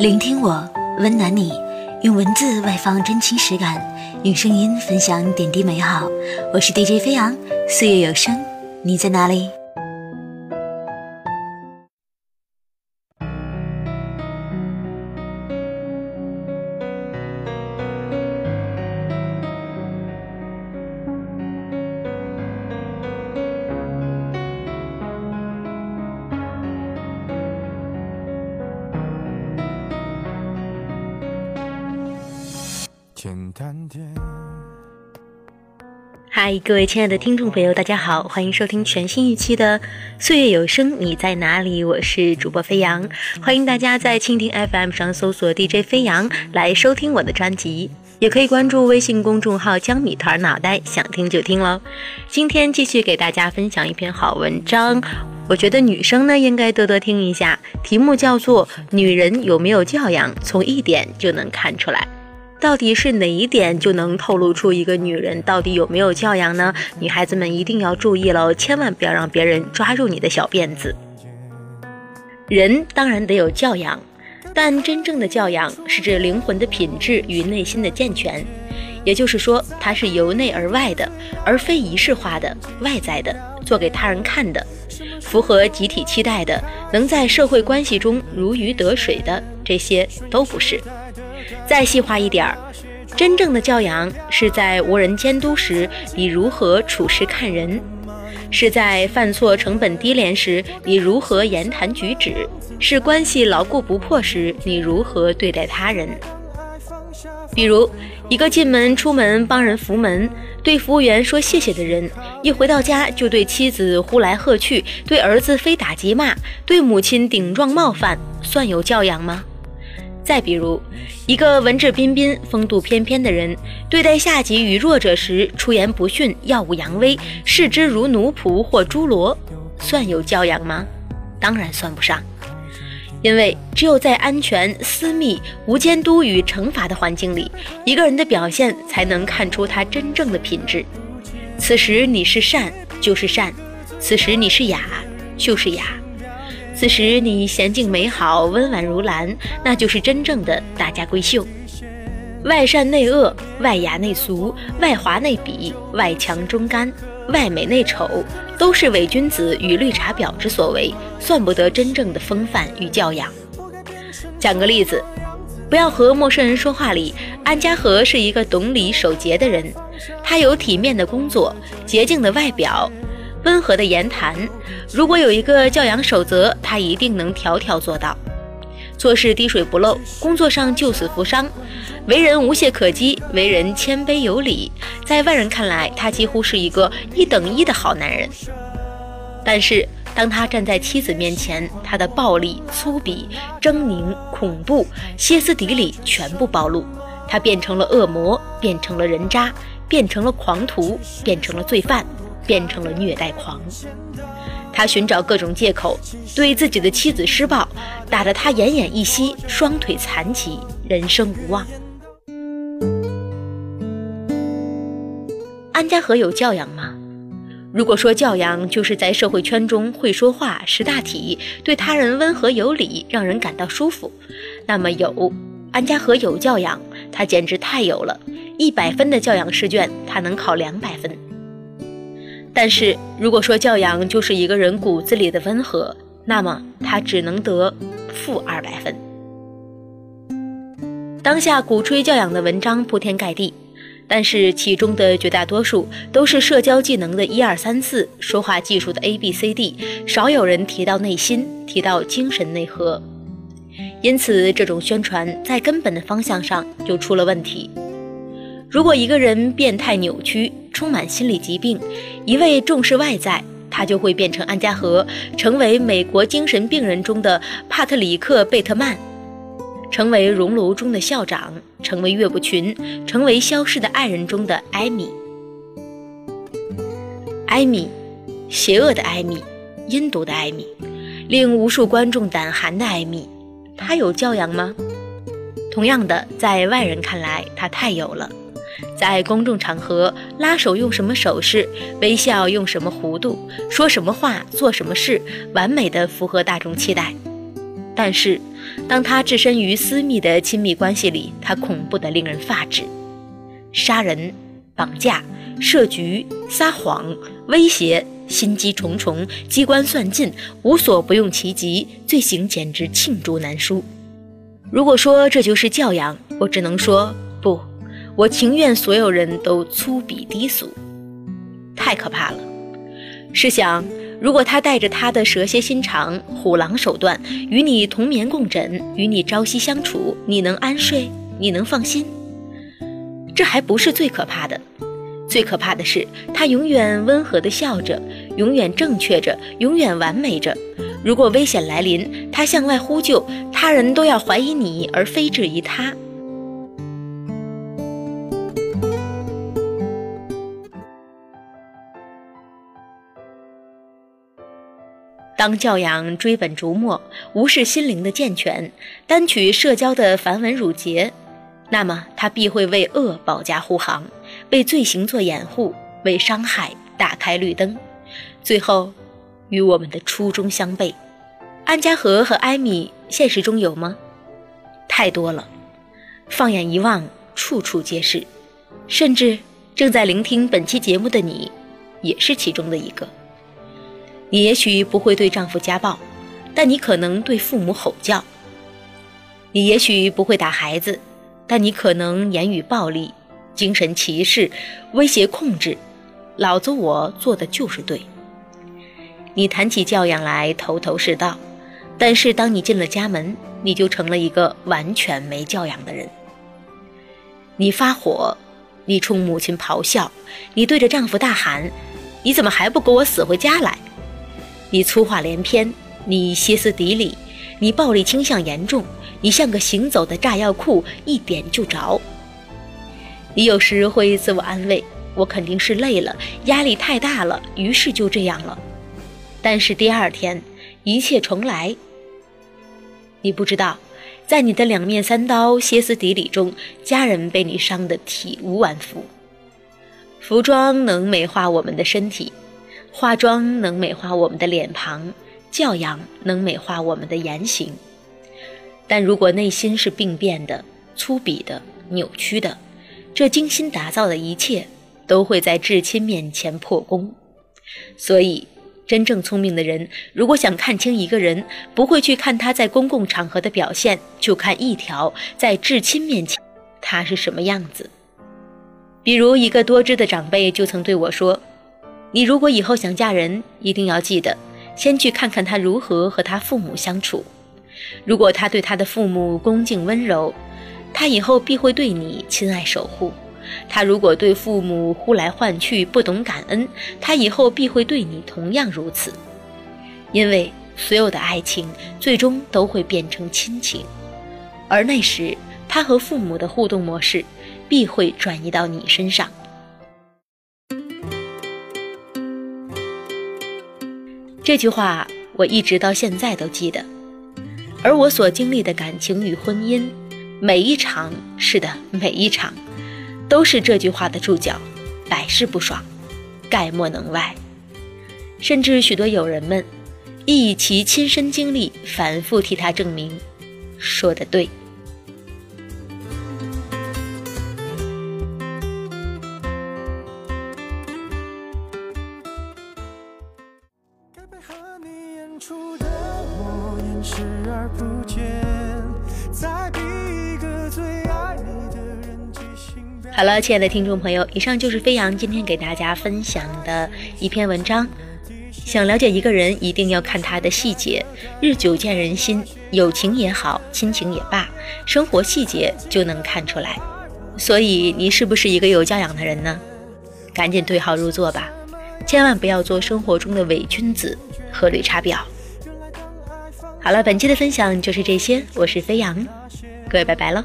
聆听我，温暖你，用文字外放真情实感，用声音分享点滴美好。我是 DJ 飞扬，岁月有声，你在哪里？嗨，各位亲爱的听众朋友，大家好，欢迎收听全新一期的《岁月有声》，你在哪里？我是主播飞扬，欢迎大家在蜻蜓 FM 上搜索 DJ 飞扬来收听我的专辑，也可以关注微信公众号“江米团脑袋”，想听就听喽。今天继续给大家分享一篇好文章，我觉得女生呢应该多多听一下，题目叫做《女人有没有教养，从一点就能看出来》。到底是哪一点就能透露出一个女人到底有没有教养呢？女孩子们一定要注意喽，千万不要让别人抓住你的小辫子。人当然得有教养，但真正的教养是指灵魂的品质与内心的健全，也就是说，它是由内而外的，而非仪式化的、外在的，做给他人看的，符合集体期待的，能在社会关系中如鱼得水的，这些都不是。再细化一点儿，真正的教养是在无人监督时，你如何处事看人；是在犯错成本低廉时，你如何言谈举止；是关系牢固不破时，你如何对待他人。比如，一个进门出门帮人扶门，对服务员说谢谢的人，一回到家就对妻子呼来喝去，对儿子非打即骂，对母亲顶撞冒犯，算有教养吗？再比如，一个文质彬彬、风度翩翩的人，对待下级与弱者时出言不逊、耀武扬威，视之如奴仆或侏罗，算有教养吗？当然算不上。因为只有在安全、私密、无监督与惩罚的环境里，一个人的表现才能看出他真正的品质。此时你是善，就是善；此时你是雅，就是雅。此时你娴静美好，温婉如兰，那就是真正的大家闺秀。外善内恶，外雅内俗，外华内鄙，外强中干，外美内丑，都是伪君子与绿茶婊之所为，算不得真正的风范与教养。讲个例子，不要和陌生人说话里，安家和是一个懂礼守节的人，他有体面的工作，洁净的外表。温和的言谈，如果有一个教养守则，他一定能条条做到。做事滴水不漏，工作上救死扶伤，为人无懈可击，为人谦卑有礼，在外人看来，他几乎是一个一等一的好男人。但是，当他站在妻子面前，他的暴力、粗鄙、狰狞、恐怖、歇斯底里全部暴露，他变成了恶魔，变成了人渣，变成了狂徒，变成了罪犯。变成了虐待狂，他寻找各种借口对自己的妻子施暴，打得他奄奄一息，双腿残疾，人生无望。安家和有教养吗？如果说教养就是在社会圈中会说话、识大体，对他人温和有礼，让人感到舒服，那么有安家和有教养，他简直太有了，一百分的教养试卷，他能考两百分。但是，如果说教养就是一个人骨子里的温和，那么他只能得负二百分。当下鼓吹教养的文章铺天盖地，但是其中的绝大多数都是社交技能的一二三四，说话技术的 A B C D，少有人提到内心，提到精神内核。因此，这种宣传在根本的方向上就出了问题。如果一个人变态扭曲，充满心理疾病，一味重视外在，他就会变成安家和，成为美国精神病人中的帕特里克·贝特曼，成为熔炉中的校长，成为岳不群，成为消失的爱人中的艾米。艾米，邪恶的艾米，阴毒的艾米，令无数观众胆寒的艾米，他有教养吗？同样的，在外人看来，他太有了。在公众场合拉手用什么手势，微笑用什么弧度，说什么话，做什么事，完美的符合大众期待。但是当他置身于私密的亲密关系里，他恐怖的令人发指。杀人、绑架、设局、撒谎、威胁，心机重重，机关算尽，无所不用其极，罪行简直罄竹难书。如果说这就是教养，我只能说不，我情愿所有人都粗鄙低俗，太可怕了。试想，如果他带着他的蛇蝎心肠、虎狼手段与你同眠共枕，与你朝夕相处，你能安睡？你能放心？这还不是最可怕的，最可怕的是他永远温和地笑着，永远正确着，永远完美着。如果危险来临，他向外呼救，他人都要怀疑你，而非质疑他。当教养追本逐末，无视心灵的健全，单取社交的繁文缛节，那么他必会为恶保驾护航，为罪行做掩护，为伤害打开绿灯，最后。与我们的初衷相悖，安家和和艾米现实中有吗？太多了，放眼一望，处处皆是，甚至正在聆听本期节目的你，也是其中的一个。你也许不会对丈夫家暴，但你可能对父母吼叫；你也许不会打孩子，但你可能言语暴力、精神歧视、威胁控制。老子我做的就是对。你谈起教养来头头是道，但是当你进了家门，你就成了一个完全没教养的人。你发火，你冲母亲咆哮，你对着丈夫大喊：“你怎么还不给我死回家来？”你粗话连篇，你歇斯底里，你暴力倾向严重，你像个行走的炸药库，一点就着。你有时会自我安慰：“我肯定是累了，压力太大了，于是就这样了。”但是第二天，一切重来。你不知道，在你的两面三刀、歇斯底里中，家人被你伤得体无完肤。服装能美化我们的身体，化妆能美化我们的脸庞，教养能美化我们的言行。但如果内心是病变的、粗鄙的、扭曲的，这精心打造的一切都会在至亲面前破功。所以。真正聪明的人，如果想看清一个人，不会去看他在公共场合的表现，就看一条在至亲面前他是什么样子。比如一个多知的长辈就曾对我说：“你如果以后想嫁人，一定要记得先去看看他如何和他父母相处。如果他对他的父母恭敬温柔，他以后必会对你亲爱守护。”他如果对父母呼来唤去，不懂感恩，他以后必会对你同样如此。因为所有的爱情最终都会变成亲情，而那时他和父母的互动模式必会转移到你身上。这句话我一直到现在都记得，而我所经历的感情与婚姻，每一场，是的，每一场。都是这句话的注脚，百试不爽，概莫能外。甚至许多友人们，亦以其亲身经历反复替他证明，说的对。好了，亲爱的听众朋友，以上就是飞扬今天给大家分享的一篇文章。想了解一个人，一定要看他的细节，日久见人心，友情也好，亲情也罢，生活细节就能看出来。所以，你是不是一个有教养的人呢？赶紧对号入座吧，千万不要做生活中的伪君子和绿茶婊。好了，本期的分享就是这些，我是飞扬，各位拜拜了。